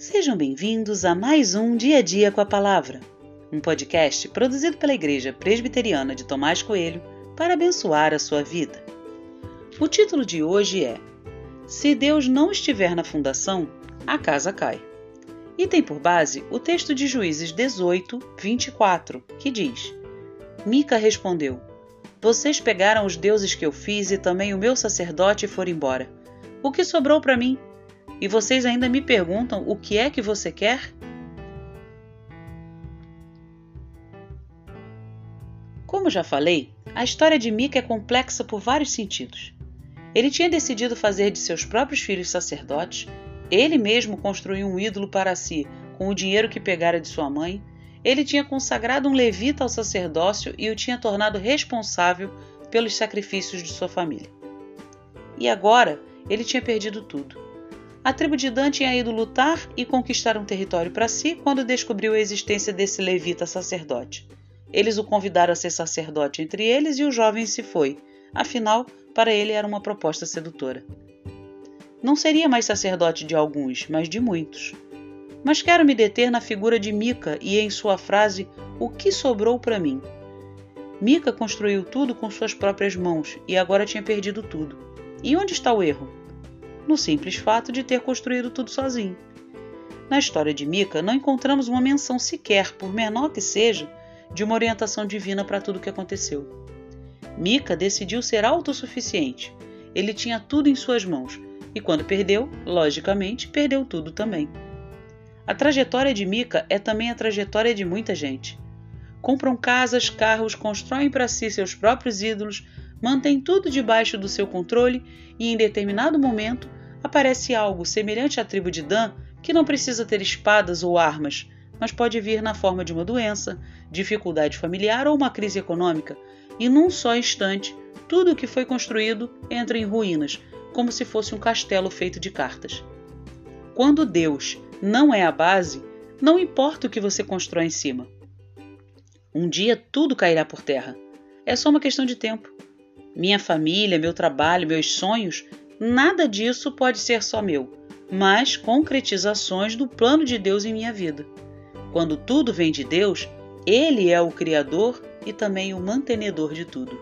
Sejam bem-vindos a mais um Dia a Dia com a Palavra, um podcast produzido pela Igreja Presbiteriana de Tomás Coelho para abençoar a sua vida. O título de hoje é Se Deus não estiver na fundação, a casa cai. E tem por base o texto de Juízes 18, 24, que diz: Mica respondeu: Vocês pegaram os deuses que eu fiz e também o meu sacerdote e foram embora. O que sobrou para mim? E vocês ainda me perguntam o que é que você quer? Como já falei, a história de Mica é complexa por vários sentidos. Ele tinha decidido fazer de seus próprios filhos sacerdotes, ele mesmo construiu um ídolo para si com o dinheiro que pegara de sua mãe, ele tinha consagrado um levita ao sacerdócio e o tinha tornado responsável pelos sacrifícios de sua família. E agora ele tinha perdido tudo. A tribo de Dan tinha ido lutar e conquistar um território para si quando descobriu a existência desse levita sacerdote. Eles o convidaram a ser sacerdote entre eles e o jovem se foi. Afinal, para ele era uma proposta sedutora. Não seria mais sacerdote de alguns, mas de muitos. Mas quero me deter na figura de Mica e em sua frase O que sobrou para mim? Mica construiu tudo com suas próprias mãos e agora tinha perdido tudo. E onde está o erro? No simples fato de ter construído tudo sozinho. Na história de Mica, não encontramos uma menção sequer, por menor que seja, de uma orientação divina para tudo o que aconteceu. Mica decidiu ser autossuficiente. Ele tinha tudo em suas mãos e, quando perdeu, logicamente, perdeu tudo também. A trajetória de Mica é também a trajetória de muita gente. Compram casas, carros, constroem para si seus próprios ídolos, mantém tudo debaixo do seu controle e, em determinado momento, aparece algo semelhante à tribo de Dan que não precisa ter espadas ou armas, mas pode vir na forma de uma doença, dificuldade familiar ou uma crise econômica, e num só instante, tudo o que foi construído entra em ruínas, como se fosse um castelo feito de cartas. Quando Deus não é a base, não importa o que você constrói em cima. Um dia tudo cairá por terra. É só uma questão de tempo. Minha família, meu trabalho, meus sonhos, nada disso pode ser só meu, mas concretizações do plano de Deus em minha vida. Quando tudo vem de Deus, Ele é o Criador e também o mantenedor de tudo.